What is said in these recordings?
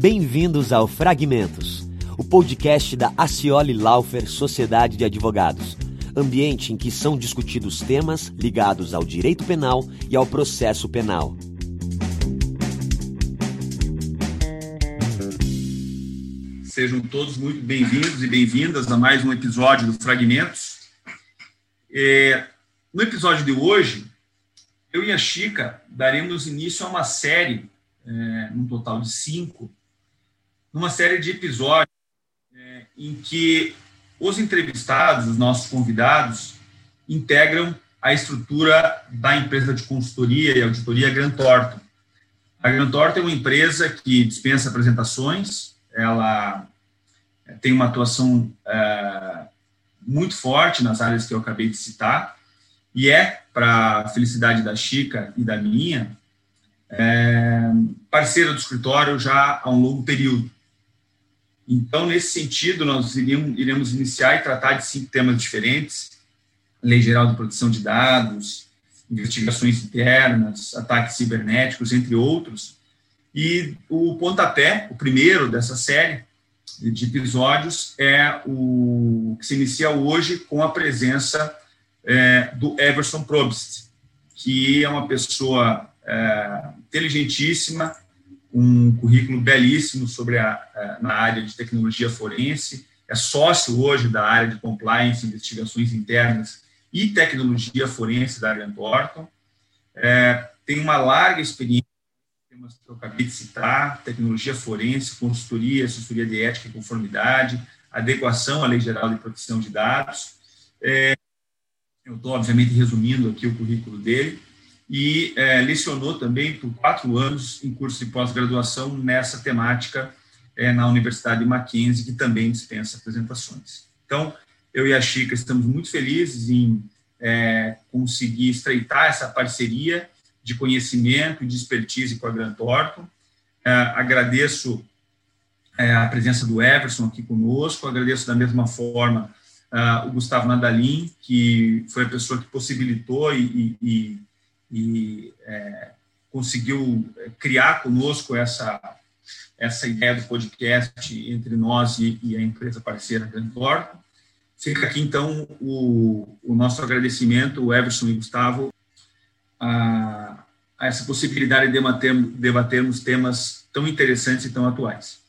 Bem-vindos ao Fragmentos, o podcast da Acioli Laufer Sociedade de Advogados, ambiente em que são discutidos temas ligados ao direito penal e ao processo penal. Sejam todos muito bem-vindos e bem-vindas a mais um episódio do Fragmentos. É, no episódio de hoje, eu e a Chica daremos início a uma série, é, total de cinco, numa série de episódios é, em que os entrevistados, os nossos convidados, integram a estrutura da empresa de consultoria e auditoria Grant Thornton. A Grant Thornton é uma empresa que dispensa apresentações, ela é, tem uma atuação é, muito forte nas áreas que eu acabei de citar, e é, para a felicidade da Chica e da minha, é, parceira do escritório já há um longo período. Então, nesse sentido, nós iremos, iremos iniciar e tratar de cinco temas diferentes: Lei Geral de Proteção de Dados, investigações internas, ataques cibernéticos, entre outros. E o pontapé, o primeiro dessa série de episódios, é o que se inicia hoje com a presença é, do Everson Probst, que é uma pessoa é, inteligentíssima, um currículo belíssimo sobre a, na área de tecnologia forense, é sócio hoje da área de compliance, investigações internas e tecnologia forense da Grant Thornton, é, tem uma larga experiência temas que eu acabei de citar, tecnologia forense, consultoria, assessoria de ética e conformidade, adequação à Lei Geral de Proteção de Dados. É, eu estou, obviamente, resumindo aqui o currículo dele, e é, lecionou também por quatro anos em curso de pós-graduação nessa temática é, na Universidade de Mackenzie, que também dispensa apresentações. Então, eu e a Chica estamos muito felizes em é, conseguir estreitar essa parceria de conhecimento e de expertise com a Grant Thornton. É, agradeço é, a presença do Everson aqui conosco, agradeço da mesma forma uh, o Gustavo Nadalim, que foi a pessoa que possibilitou e, e, e é, conseguiu é, criar conosco essa, essa ideia do podcast entre nós e, e a empresa parceira Grand Thornton. Fica aqui, então, o, o nosso agradecimento, Everson e Gustavo, a, a essa possibilidade de debatermos, debatermos temas tão interessantes e tão atuais.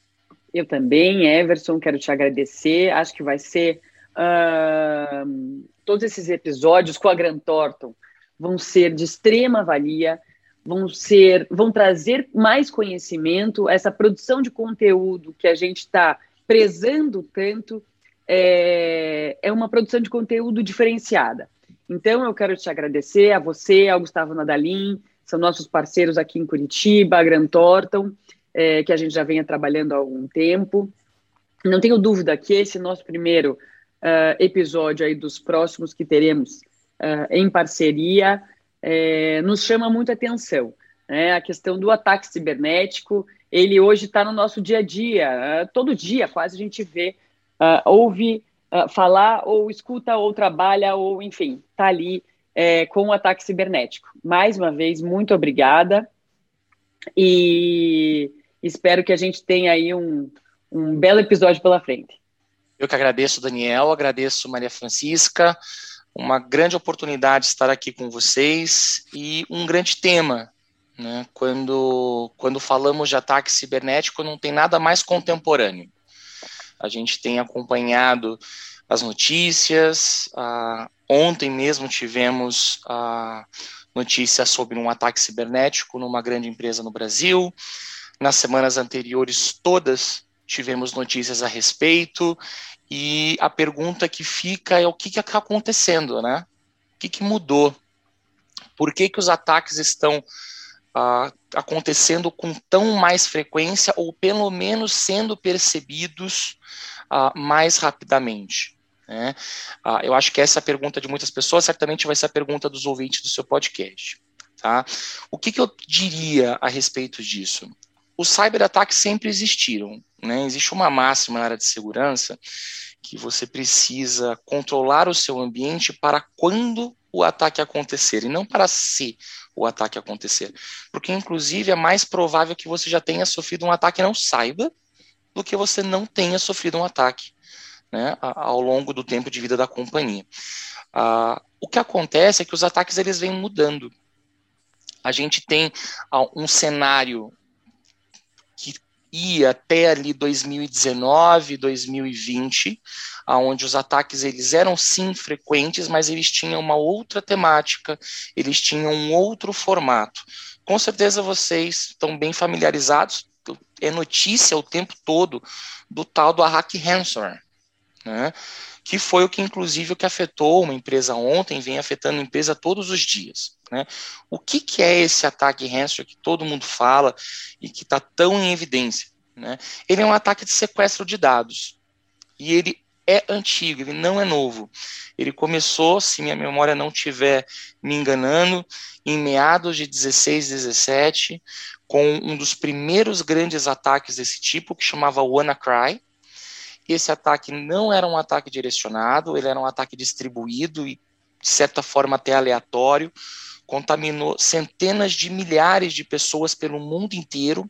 Eu também, Everson, quero te agradecer. Acho que vai ser uh, todos esses episódios com a Grant Thornton vão ser de extrema valia, vão ser, vão trazer mais conhecimento, essa produção de conteúdo que a gente está prezando tanto é, é uma produção de conteúdo diferenciada. Então, eu quero te agradecer a você, ao Gustavo Nadalim, são nossos parceiros aqui em Curitiba, a Grant Thornton, é, que a gente já venha trabalhando há algum tempo. Não tenho dúvida que esse nosso primeiro uh, episódio aí dos próximos que teremos uh, em parceria é, nos chama muita atenção. Né? A questão do ataque cibernético, ele hoje está no nosso dia a dia, uh, todo dia quase a gente vê, ouve falar, ou escuta, ou trabalha, ou enfim, está ali é, com o ataque cibernético. Mais uma vez, muito obrigada e espero que a gente tenha aí um, um belo episódio pela frente. Eu que agradeço, Daniel, agradeço Maria Francisca, uma grande oportunidade estar aqui com vocês e um grande tema. Né? Quando, quando falamos de ataque cibernético, não tem nada mais contemporâneo. A gente tem acompanhado as notícias. Ah, ontem mesmo tivemos a notícia sobre um ataque cibernético numa grande empresa no Brasil. Nas semanas anteriores, todas tivemos notícias a respeito, e a pergunta que fica é o que está acontecendo, né? O que, que mudou? Por que, que os ataques estão uh, acontecendo com tão mais frequência, ou pelo menos sendo percebidos uh, mais rapidamente? Né? Uh, eu acho que essa é a pergunta de muitas pessoas, certamente vai ser a pergunta dos ouvintes do seu podcast. Tá? O que, que eu diria a respeito disso? Os cyberataques sempre existiram. Né? Existe uma máxima na área de segurança que você precisa controlar o seu ambiente para quando o ataque acontecer, e não para se o ataque acontecer. Porque, inclusive, é mais provável que você já tenha sofrido um ataque e não saiba do que você não tenha sofrido um ataque né, ao longo do tempo de vida da companhia. Ah, o que acontece é que os ataques eles vêm mudando. A gente tem ah, um cenário ia até ali 2019, 2020, aonde os ataques eles eram sim frequentes, mas eles tinham uma outra temática, eles tinham um outro formato. Com certeza vocês estão bem familiarizados, é notícia o tempo todo do tal do hack ransomware, né? que foi o que, inclusive, o que afetou uma empresa ontem, vem afetando a empresa todos os dias. Né? O que, que é esse ataque ransomware que todo mundo fala e que está tão em evidência? Né? Ele é um ataque de sequestro de dados. E ele é antigo, ele não é novo. Ele começou, se minha memória não estiver me enganando, em meados de 16, 17, com um dos primeiros grandes ataques desse tipo, que chamava WannaCry, esse ataque não era um ataque direcionado, ele era um ataque distribuído e, de certa forma, até aleatório, contaminou centenas de milhares de pessoas pelo mundo inteiro.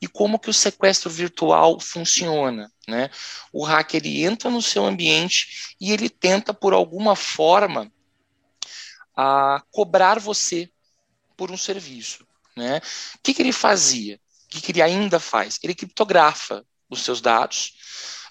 E como que o sequestro virtual funciona? Né? O hacker ele entra no seu ambiente e ele tenta, por alguma forma, a cobrar você por um serviço. Né? O que, que ele fazia? O que, que ele ainda faz? Ele criptografa os seus dados,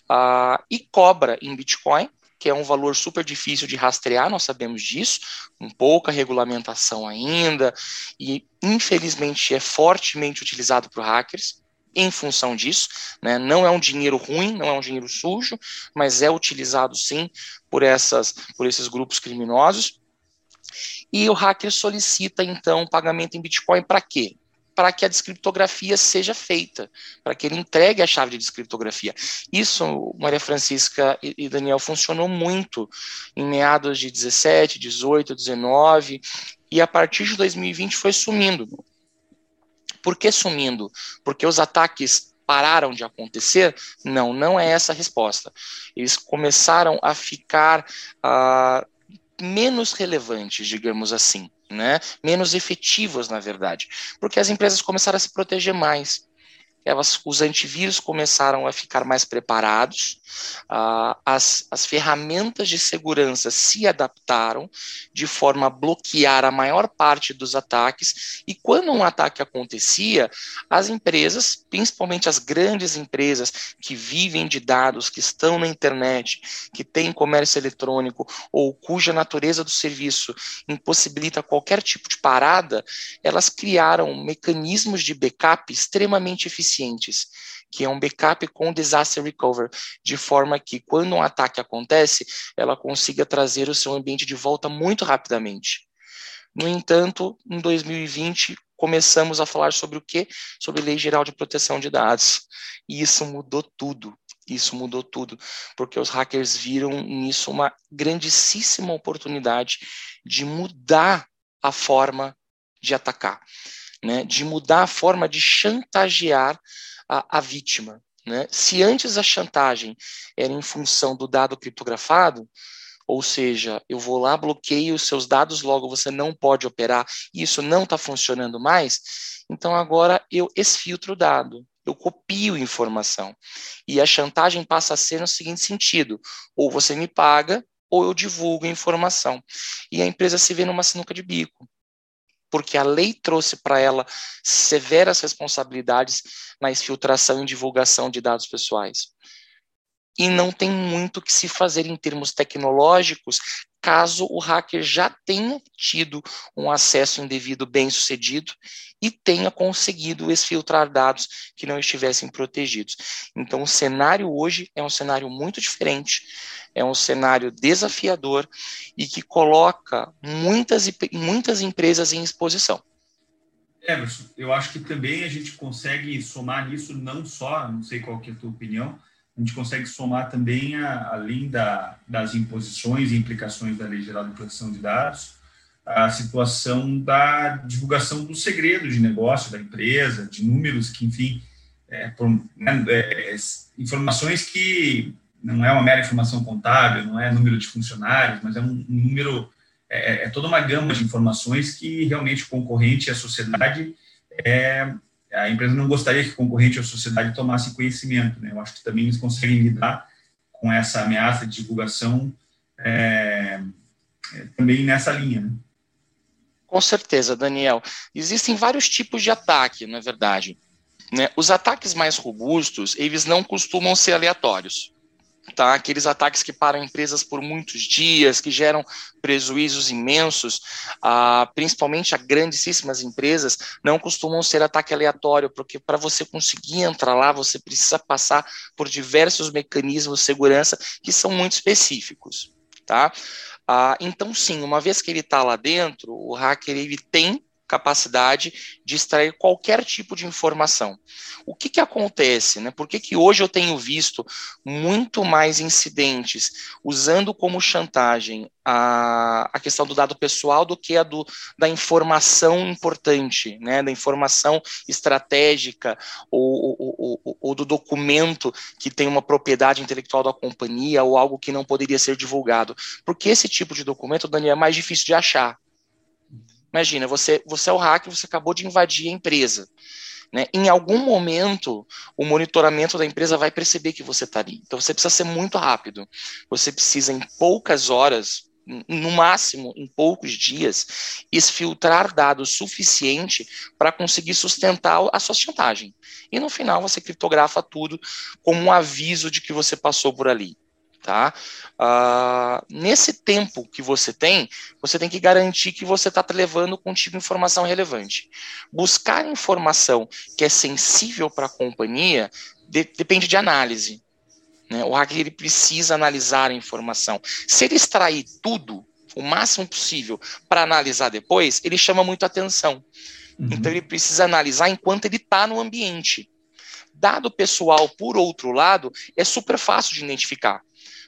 uh, e cobra em Bitcoin, que é um valor super difícil de rastrear, nós sabemos disso, com pouca regulamentação ainda, e infelizmente é fortemente utilizado por hackers em função disso, né? não é um dinheiro ruim, não é um dinheiro sujo, mas é utilizado sim por, essas, por esses grupos criminosos. E o hacker solicita então pagamento em Bitcoin para quê? Para que a descriptografia seja feita, para que ele entregue a chave de descriptografia. Isso, Maria Francisca e Daniel, funcionou muito em meados de 17, 18, 19, e a partir de 2020 foi sumindo. Por que sumindo? Porque os ataques pararam de acontecer? Não, não é essa a resposta. Eles começaram a ficar uh, menos relevantes, digamos assim né, menos efetivas, na verdade, porque as empresas começaram a se proteger mais elas, os antivírus começaram a ficar mais preparados, uh, as, as ferramentas de segurança se adaptaram de forma a bloquear a maior parte dos ataques, e quando um ataque acontecia, as empresas, principalmente as grandes empresas que vivem de dados, que estão na internet, que têm comércio eletrônico, ou cuja natureza do serviço impossibilita qualquer tipo de parada, elas criaram mecanismos de backup extremamente eficientes eficientes, que é um backup com disaster recover, de forma que quando um ataque acontece, ela consiga trazer o seu ambiente de volta muito rapidamente. No entanto, em 2020, começamos a falar sobre o quê? Sobre Lei Geral de Proteção de Dados. E isso mudou tudo. Isso mudou tudo, porque os hackers viram nisso uma grandíssima oportunidade de mudar a forma de atacar né, de mudar a forma de chantagear a, a vítima. Né? Se antes a chantagem era em função do dado criptografado, ou seja, eu vou lá, bloqueio os seus dados, logo você não pode operar, e isso não está funcionando mais, então agora eu esfiltro o dado, eu copio informação. E a chantagem passa a ser no seguinte sentido: ou você me paga, ou eu divulgo a informação. E a empresa se vê numa sinuca de bico porque a lei trouxe para ela severas responsabilidades na exfiltração e divulgação de dados pessoais. E não tem muito que se fazer em termos tecnológicos caso o hacker já tenha tido um acesso indevido bem sucedido e tenha conseguido exfiltrar dados que não estivessem protegidos. Então, o cenário hoje é um cenário muito diferente, é um cenário desafiador e que coloca muitas, muitas empresas em exposição. Emerson, eu acho que também a gente consegue somar nisso não só, não sei qual que é a tua opinião, a gente consegue somar também, a, além da, das imposições e implicações da Lei Geral de Proteção de Dados, a situação da divulgação do segredo de negócio da empresa, de números que, enfim, é, né, é, informações que não é uma mera informação contábil, não é número de funcionários, mas é um, um número, é, é, toda uma gama de informações que realmente o concorrente e a sociedade, é, a empresa não gostaria que o concorrente e a sociedade tomassem conhecimento. Né? Eu acho que também eles conseguem lidar com essa ameaça de divulgação é, é, também nessa linha. Né? Com certeza, Daniel. Existem vários tipos de ataque, na é verdade. Né? Os ataques mais robustos, eles não costumam ser aleatórios. Tá? Aqueles ataques que param empresas por muitos dias, que geram prejuízos imensos, ah, principalmente a grandíssimas empresas, não costumam ser ataque aleatório, porque para você conseguir entrar lá, você precisa passar por diversos mecanismos de segurança que são muito específicos. Tá? Ah, então, sim, uma vez que ele está lá dentro, o hacker ele tem capacidade de extrair qualquer tipo de informação. O que, que acontece? Né? Por que, que hoje eu tenho visto muito mais incidentes usando como chantagem a, a questão do dado pessoal do que a do, da informação importante, né? da informação estratégica ou, ou, ou, ou do documento que tem uma propriedade intelectual da companhia ou algo que não poderia ser divulgado? Porque esse tipo de documento, Daniel, é mais difícil de achar. Imagina, você, você é o hacker, você acabou de invadir a empresa. Né? Em algum momento, o monitoramento da empresa vai perceber que você está ali. Então, você precisa ser muito rápido. Você precisa, em poucas horas, no máximo em poucos dias, exfiltrar dados suficiente para conseguir sustentar a sua chantagem. E no final, você criptografa tudo como um aviso de que você passou por ali tá? Uh, nesse tempo que você tem, você tem que garantir que você está levando contigo informação relevante. Buscar informação que é sensível para a companhia de, depende de análise. Né? O hacker ele precisa analisar a informação. Se ele extrair tudo, o máximo possível, para analisar depois, ele chama muito atenção. Uhum. Então ele precisa analisar enquanto ele está no ambiente. Dado pessoal, por outro lado, é super fácil de identificar.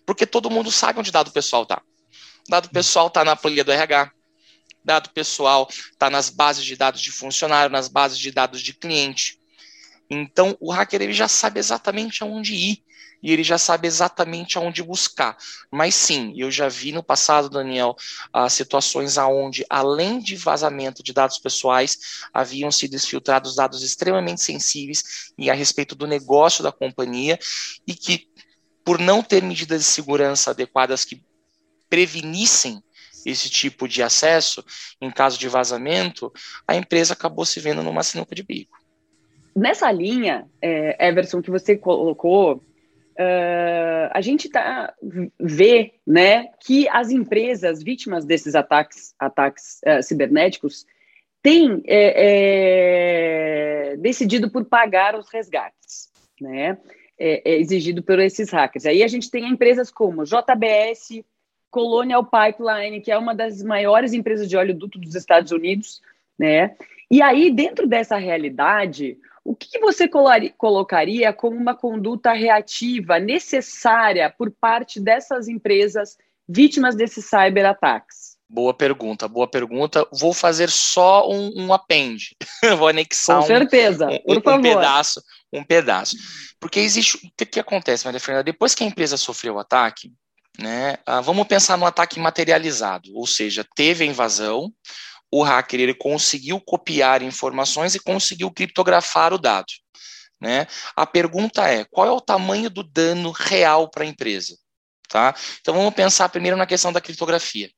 Porque todo mundo sabe onde dado pessoal está. Dado pessoal está na planilha do RH. Dado pessoal está nas bases de dados de funcionário, nas bases de dados de cliente. Então, o hacker ele já sabe exatamente aonde ir e ele já sabe exatamente aonde buscar. Mas sim, eu já vi no passado, Daniel, uh, situações aonde, além de vazamento de dados pessoais, haviam sido exfiltrados dados extremamente sensíveis e a respeito do negócio da companhia e que por não ter medidas de segurança adequadas que prevenissem esse tipo de acesso, em caso de vazamento, a empresa acabou se vendo numa sinuca de bico. Nessa linha, é, Everson, que você colocou, uh, a gente tá, vê né, que as empresas vítimas desses ataques, ataques uh, cibernéticos têm é, é, decidido por pagar os resgates. Né? É, é exigido por esses hackers. Aí a gente tem empresas como JBS, Colonial Pipeline, que é uma das maiores empresas de óleo duto dos Estados Unidos, né? E aí, dentro dessa realidade, o que você colocaria como uma conduta reativa necessária por parte dessas empresas vítimas desses cyberataques? Boa pergunta, boa pergunta. Vou fazer só um, um append. Vou anexar Com certeza, um, um, um pedaço, um pedaço. Porque existe. O que, que acontece, Maria Fernanda? Depois que a empresa sofreu o ataque, né, ah, vamos pensar no ataque materializado, ou seja, teve a invasão, o hacker ele conseguiu copiar informações e conseguiu criptografar o dado. Né? A pergunta é: qual é o tamanho do dano real para a empresa? Tá? Então vamos pensar primeiro na questão da criptografia.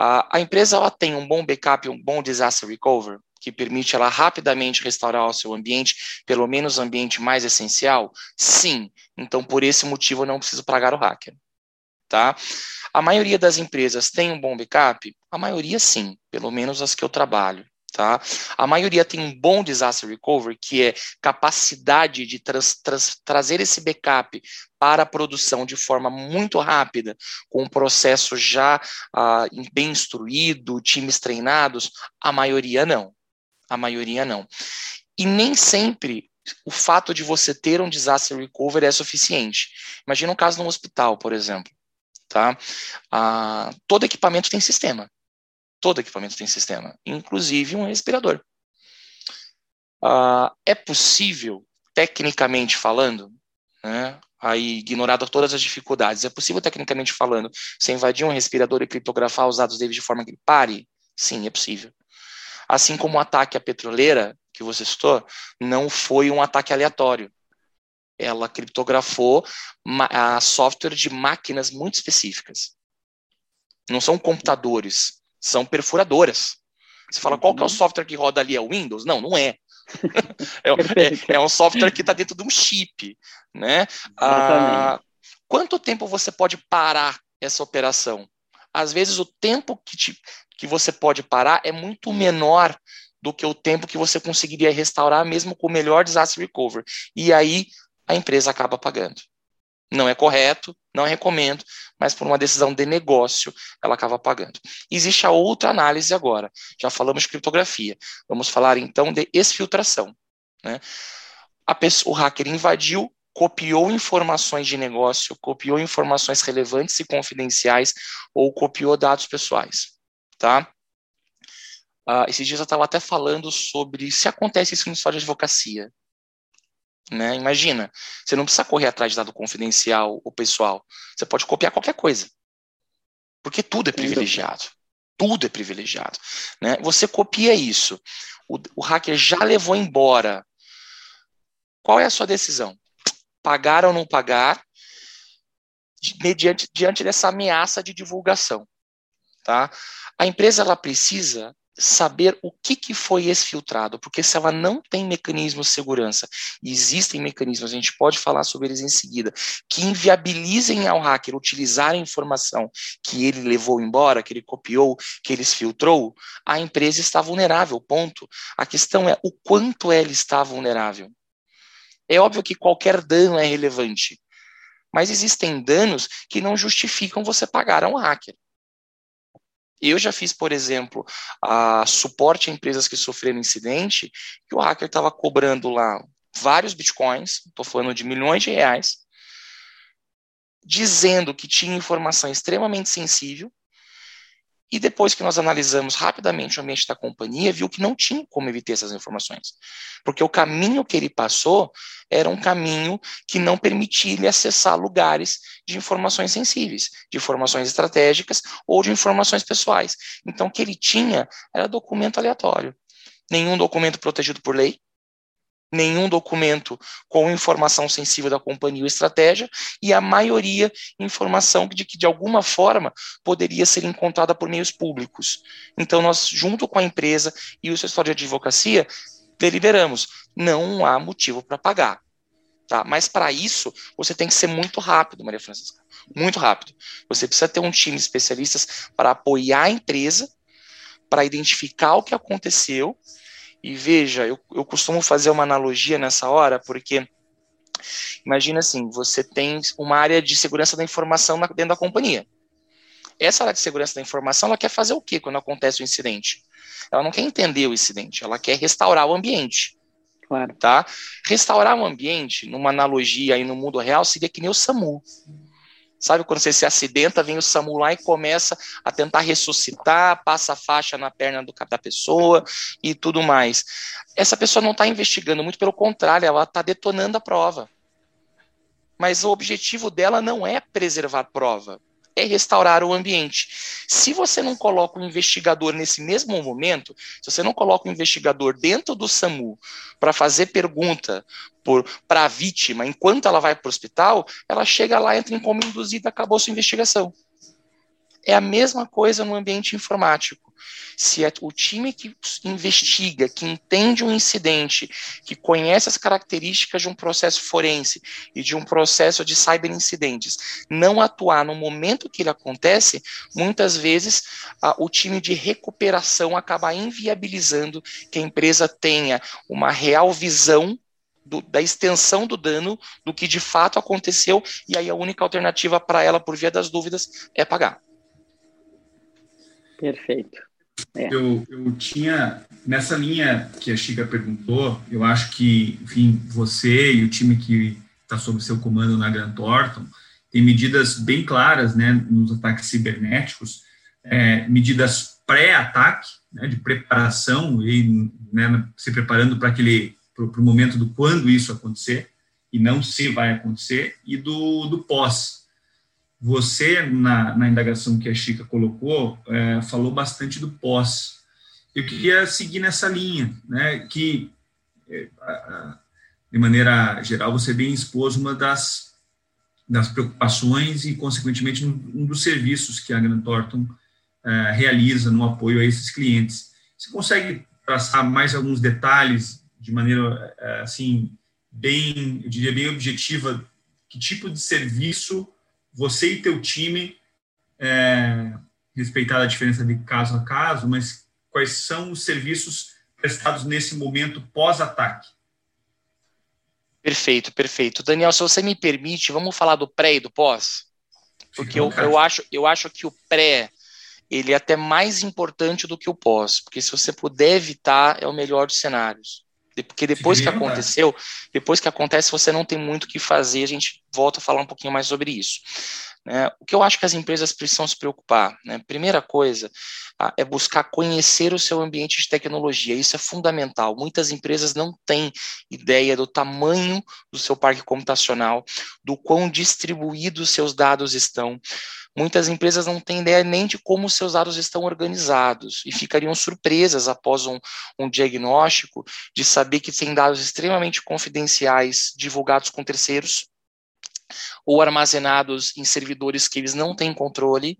A, empresa ela tem um bom backup, um bom disaster recovery, que permite ela rapidamente restaurar o seu ambiente, pelo menos o ambiente mais essencial? Sim. Então, por esse motivo, eu não preciso pagar o hacker. Tá? A maioria das empresas tem um bom backup? A maioria sim, pelo menos as que eu trabalho. Tá? A maioria tem um bom disaster recovery, que é capacidade de trazer esse backup para a produção de forma muito rápida, com um processo já ah, bem instruído, times treinados. A maioria não. A maioria não. E nem sempre o fato de você ter um disaster recovery é suficiente. Imagina um caso no hospital, por exemplo. Tá? Ah, todo equipamento tem sistema. Todo equipamento tem sistema, inclusive um respirador. Uh, é possível tecnicamente falando, né, aí ignorado todas as dificuldades, é possível tecnicamente falando você invadir um respirador e criptografar os dados dele de forma que ele pare? Sim, é possível. Assim como o ataque à petroleira, que você citou, não foi um ataque aleatório. Ela criptografou a software de máquinas muito específicas. Não são computadores, são perfuradoras. Você fala, qual que é o software que roda ali? É o Windows? Não, não é. é, é, é, um software que está dentro de um chip. Né? Ah, quanto tempo você pode parar essa operação? Às vezes o tempo que, te, que você pode parar é muito menor do que o tempo que você conseguiria restaurar mesmo com o melhor disaster recovery. E aí a empresa acaba pagando. Não é correto, não recomendo, mas por uma decisão de negócio, ela acaba pagando. Existe a outra análise agora. Já falamos de criptografia. Vamos falar então de exfiltração. Né? Pessoa, o hacker invadiu, copiou informações de negócio, copiou informações relevantes e confidenciais ou copiou dados pessoais. Tá? Uh, esses dias eu estava até falando sobre se acontece isso no história de advocacia. Né? Imagina, você não precisa correr atrás de dado confidencial ou pessoal. Você pode copiar qualquer coisa. Porque tudo é privilegiado. Tudo é privilegiado. Né? Você copia isso. O, o hacker já levou embora. Qual é a sua decisão? Pagar ou não pagar? Mediante, diante dessa ameaça de divulgação. Tá? A empresa ela precisa saber o que, que foi exfiltrado, porque se ela não tem mecanismos de segurança, existem mecanismos, a gente pode falar sobre eles em seguida, que inviabilizem ao hacker utilizar a informação que ele levou embora, que ele copiou, que ele exfiltrou, a empresa está vulnerável, ponto. A questão é o quanto ela está vulnerável. É óbvio que qualquer dano é relevante, mas existem danos que não justificam você pagar a um hacker. Eu já fiz, por exemplo, a suporte a empresas que sofreram incidente, que o hacker estava cobrando lá vários bitcoins, estou falando de milhões de reais, dizendo que tinha informação extremamente sensível, e depois que nós analisamos rapidamente o ambiente da companhia, viu que não tinha como evitar essas informações. Porque o caminho que ele passou era um caminho que não permitia ele acessar lugares de informações sensíveis, de informações estratégicas ou de informações pessoais. Então, o que ele tinha era documento aleatório. Nenhum documento protegido por lei, nenhum documento com informação sensível da companhia ou estratégia, e a maioria informação de que, de alguma forma, poderia ser encontrada por meios públicos. Então, nós, junto com a empresa e o escritório de advocacia, deliberamos, não há motivo para pagar. Tá? Mas, para isso, você tem que ser muito rápido, Maria Francisca, muito rápido. Você precisa ter um time de especialistas para apoiar a empresa, para identificar o que aconteceu e veja, eu, eu costumo fazer uma analogia nessa hora, porque imagina assim, você tem uma área de segurança da informação dentro da companhia. Essa área de segurança da informação, ela quer fazer o quê quando acontece o um incidente? Ela não quer entender o incidente, ela quer restaurar o ambiente. Claro. Tá? Restaurar o ambiente, numa analogia aí no mundo real, seria que nem o SAMU. Sabe quando você se acidenta, vem o SAMU lá e começa a tentar ressuscitar, passa a faixa na perna do, da pessoa e tudo mais. Essa pessoa não está investigando, muito pelo contrário, ela está detonando a prova. Mas o objetivo dela não é preservar prova é restaurar o ambiente. Se você não coloca o investigador nesse mesmo momento, se você não coloca o investigador dentro do SAMU para fazer pergunta para a vítima enquanto ela vai para o hospital, ela chega lá, entra em coma induzida, acabou sua investigação. É a mesma coisa no ambiente informático se é o time que investiga, que entende um incidente, que conhece as características de um processo forense e de um processo de cyberincidentes, não atuar no momento que ele acontece, muitas vezes a, o time de recuperação acaba inviabilizando que a empresa tenha uma real visão do, da extensão do dano, do que de fato aconteceu, e aí a única alternativa para ela, por via das dúvidas, é pagar. Perfeito. É. Eu, eu tinha, nessa linha que a Chica perguntou, eu acho que, enfim, você e o time que está sob seu comando na Grant Thornton tem medidas bem claras, né, nos ataques cibernéticos, é, medidas pré-ataque, né, de preparação e né, se preparando para aquele para o momento do quando isso acontecer, e não se vai acontecer, e do, do pós. Você, na, na indagação que a Chica colocou, é, falou bastante do pós. Eu queria seguir nessa linha, né, que, é, de maneira geral, você bem expôs uma das, das preocupações e, consequentemente, um dos serviços que a Grant Thornton é, realiza no apoio a esses clientes. Você consegue traçar mais alguns detalhes de maneira, é, assim, bem, eu diria, bem objetiva, que tipo de serviço você e teu time, é, respeitar a diferença de caso a caso, mas quais são os serviços prestados nesse momento pós-ataque? Perfeito, perfeito. Daniel, se você me permite, vamos falar do pré e do pós? Porque eu, eu, acho, eu acho que o pré ele é até mais importante do que o pós, porque se você puder evitar, é o melhor dos cenários. Porque depois que aconteceu, depois que acontece, você não tem muito o que fazer. A gente volta a falar um pouquinho mais sobre isso. Né? O que eu acho que as empresas precisam se preocupar, né? primeira coisa, é buscar conhecer o seu ambiente de tecnologia. Isso é fundamental. Muitas empresas não têm ideia do tamanho do seu parque computacional, do quão distribuídos seus dados estão. Muitas empresas não têm ideia nem de como seus dados estão organizados e ficariam surpresas após um, um diagnóstico de saber que têm dados extremamente confidenciais divulgados com terceiros ou armazenados em servidores que eles não têm controle,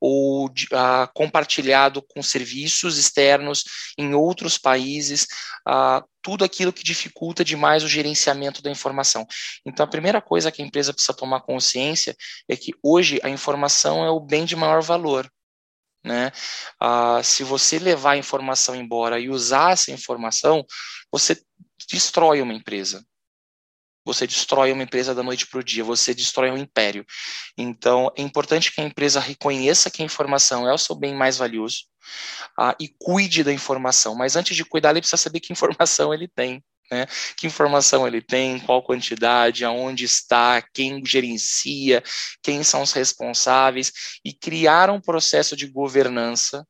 ou uh, compartilhado com serviços externos em outros países, uh, tudo aquilo que dificulta demais o gerenciamento da informação. Então, a primeira coisa que a empresa precisa tomar consciência é que hoje a informação é o bem de maior valor. Né? Uh, se você levar a informação embora e usar essa informação, você destrói uma empresa você destrói uma empresa da noite para o dia, você destrói um império. Então, é importante que a empresa reconheça que a informação é o seu bem mais valioso uh, e cuide da informação. Mas antes de cuidar, ele precisa saber que informação ele tem. Né? Que informação ele tem, qual quantidade, aonde está, quem gerencia, quem são os responsáveis, e criar um processo de governança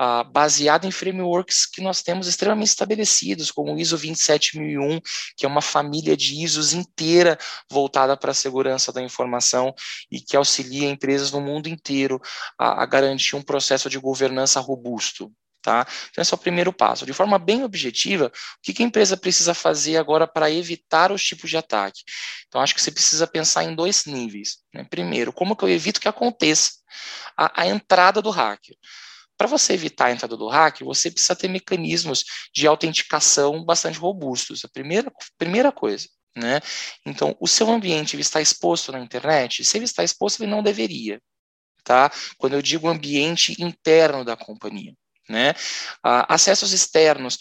uh, baseado em frameworks que nós temos extremamente estabelecidos, como o ISO 27001, que é uma família de ISOs inteira voltada para a segurança da informação e que auxilia empresas no mundo inteiro a, a garantir um processo de governança robusto. Tá? Então, esse é o primeiro passo. De forma bem objetiva, o que, que a empresa precisa fazer agora para evitar os tipos de ataque? Então, acho que você precisa pensar em dois níveis. Né? Primeiro, como que eu evito que aconteça a, a entrada do hacker? Para você evitar a entrada do hack, você precisa ter mecanismos de autenticação bastante robustos. A primeira, primeira coisa. Né? Então, o seu ambiente está exposto na internet? Se ele está exposto, ele não deveria. Tá? Quando eu digo ambiente interno da companhia. Né? Ah, acessos externos,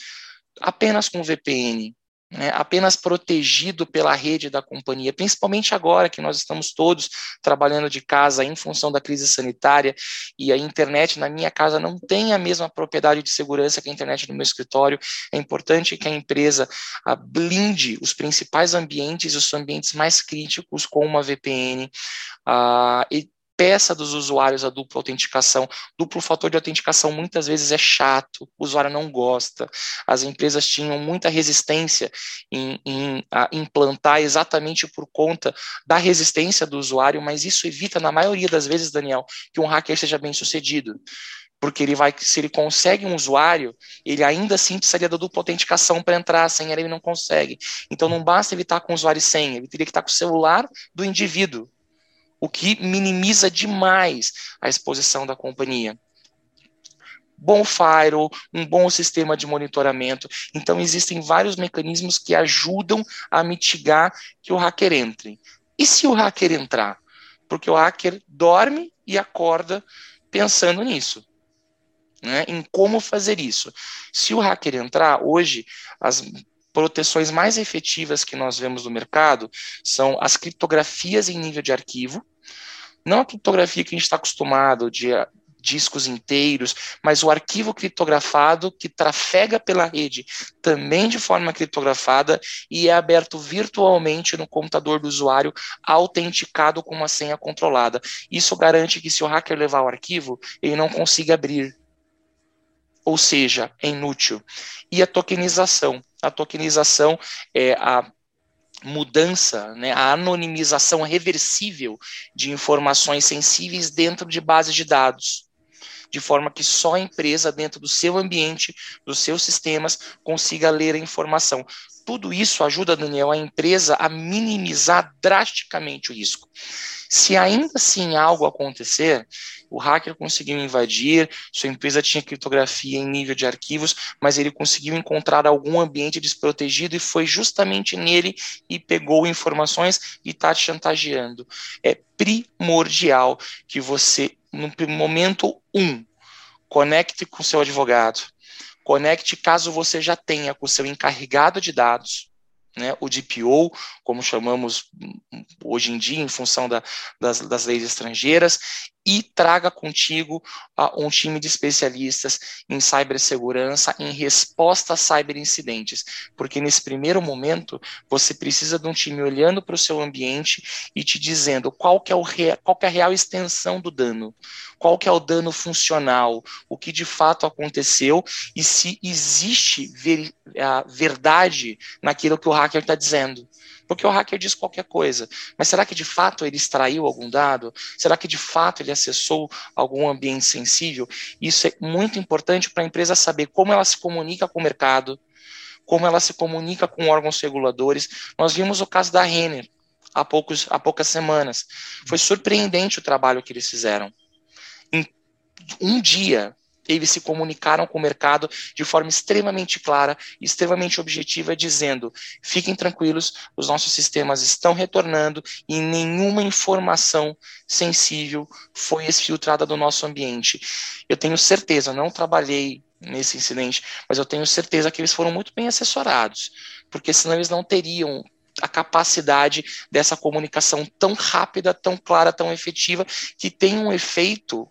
apenas com VPN, né, apenas protegido pela rede da companhia, principalmente agora que nós estamos todos trabalhando de casa em função da crise sanitária e a internet na minha casa não tem a mesma propriedade de segurança que a internet no meu escritório. É importante que a empresa ah, blinde os principais ambientes, os ambientes mais críticos com uma VPN. Uh, e peça dos usuários a dupla autenticação. Duplo fator de autenticação muitas vezes é chato, o usuário não gosta. As empresas tinham muita resistência em, em implantar exatamente por conta da resistência do usuário, mas isso evita, na maioria das vezes, Daniel, que um hacker seja bem sucedido porque ele vai, se ele consegue um usuário, ele ainda assim precisaria da dupla autenticação para entrar, senha ele não consegue. Então não basta ele estar com o usuário e senha, ele teria que estar com o celular do indivíduo o que minimiza demais a exposição da companhia. Bom firewall, um bom sistema de monitoramento. Então, existem vários mecanismos que ajudam a mitigar que o hacker entre. E se o hacker entrar? Porque o hacker dorme e acorda pensando nisso. Né, em como fazer isso. Se o hacker entrar, hoje, as proteções mais efetivas que nós vemos no mercado são as criptografias em nível de arquivo, não a criptografia que a gente está acostumado de ah, discos inteiros, mas o arquivo criptografado que trafega pela rede também de forma criptografada e é aberto virtualmente no computador do usuário, autenticado com uma senha controlada. Isso garante que se o hacker levar o arquivo, ele não consiga abrir ou seja, é inútil. E a tokenização. A tokenização é a mudança, né, a anonimização reversível de informações sensíveis dentro de bases de dados de forma que só a empresa, dentro do seu ambiente, dos seus sistemas, consiga ler a informação. Tudo isso ajuda, Daniel, a empresa a minimizar drasticamente o risco. Se ainda assim algo acontecer, o hacker conseguiu invadir, sua empresa tinha criptografia em nível de arquivos, mas ele conseguiu encontrar algum ambiente desprotegido e foi justamente nele e pegou informações e está te chantageando. É primordial que você no momento um, conecte com seu advogado. Conecte caso você já tenha com seu encarregado de dados, né, o DPO, como chamamos hoje em dia, em função da, das, das leis estrangeiras, e traga contigo uh, um time de especialistas em cibersegurança, em resposta a cyberincidentes, porque nesse primeiro momento você precisa de um time olhando para o seu ambiente e te dizendo qual que é, o qual que é a real extensão do dano, qual que é o dano funcional, o que de fato aconteceu e se existe ver, a verdade naquilo que o hacker está dizendo. Porque o hacker diz qualquer coisa. Mas será que de fato ele extraiu algum dado? Será que de fato ele acessou algum ambiente sensível? Isso é muito importante para a empresa saber como ela se comunica com o mercado, como ela se comunica com órgãos reguladores. Nós vimos o caso da Renner há, poucos, há poucas semanas. Foi surpreendente o trabalho que eles fizeram. Em um dia, eles se comunicaram com o mercado de forma extremamente clara extremamente objetiva, dizendo: fiquem tranquilos, os nossos sistemas estão retornando e nenhuma informação sensível foi exfiltrada do nosso ambiente. Eu tenho certeza, não trabalhei nesse incidente, mas eu tenho certeza que eles foram muito bem assessorados, porque senão eles não teriam a capacidade dessa comunicação tão rápida, tão clara, tão efetiva, que tem um efeito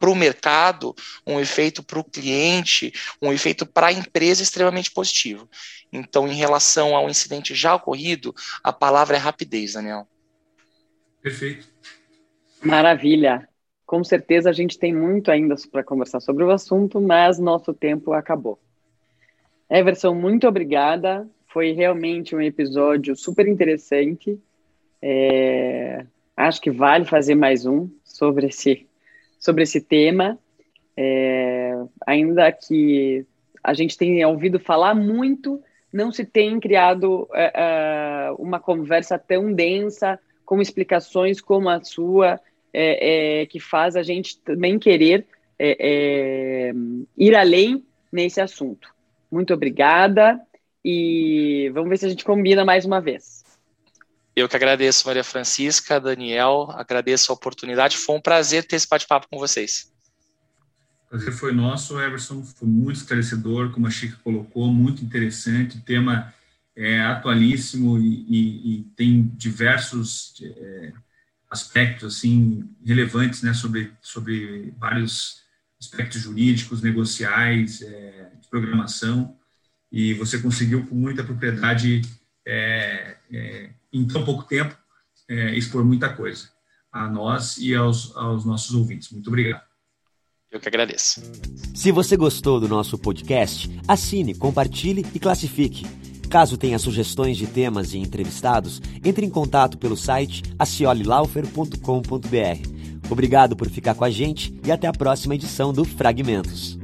para o mercado, um efeito para o cliente, um efeito para a empresa extremamente positivo. Então, em relação ao incidente já ocorrido, a palavra é rapidez, Daniel. Perfeito. Maravilha. Com certeza a gente tem muito ainda para conversar sobre o assunto, mas nosso tempo acabou. Everson, muito obrigada. Foi realmente um episódio super interessante. É... Acho que vale fazer mais um sobre esse sobre esse tema. É, ainda que a gente tenha ouvido falar muito, não se tem criado é, é, uma conversa tão densa, com explicações como a sua, é, é que faz a gente também querer é, ir além nesse assunto. Muito obrigada e vamos ver se a gente combina mais uma vez. Eu que agradeço, Maria Francisca, Daniel, agradeço a oportunidade. Foi um prazer ter esse bate-papo com vocês. O prazer foi nosso, Everson. Foi muito esclarecedor, como a Chica colocou, muito interessante. Tema é atualíssimo e, e, e tem diversos é, aspectos assim relevantes, né, sobre sobre vários aspectos jurídicos, negociais, é, de programação. E você conseguiu com muita propriedade é, é em tão pouco tempo, é, expor muita coisa a nós e aos, aos nossos ouvintes. Muito obrigado. Eu que agradeço. Se você gostou do nosso podcast, assine, compartilhe e classifique. Caso tenha sugestões de temas e entrevistados, entre em contato pelo site aciolilaufer.com.br. Obrigado por ficar com a gente e até a próxima edição do Fragmentos.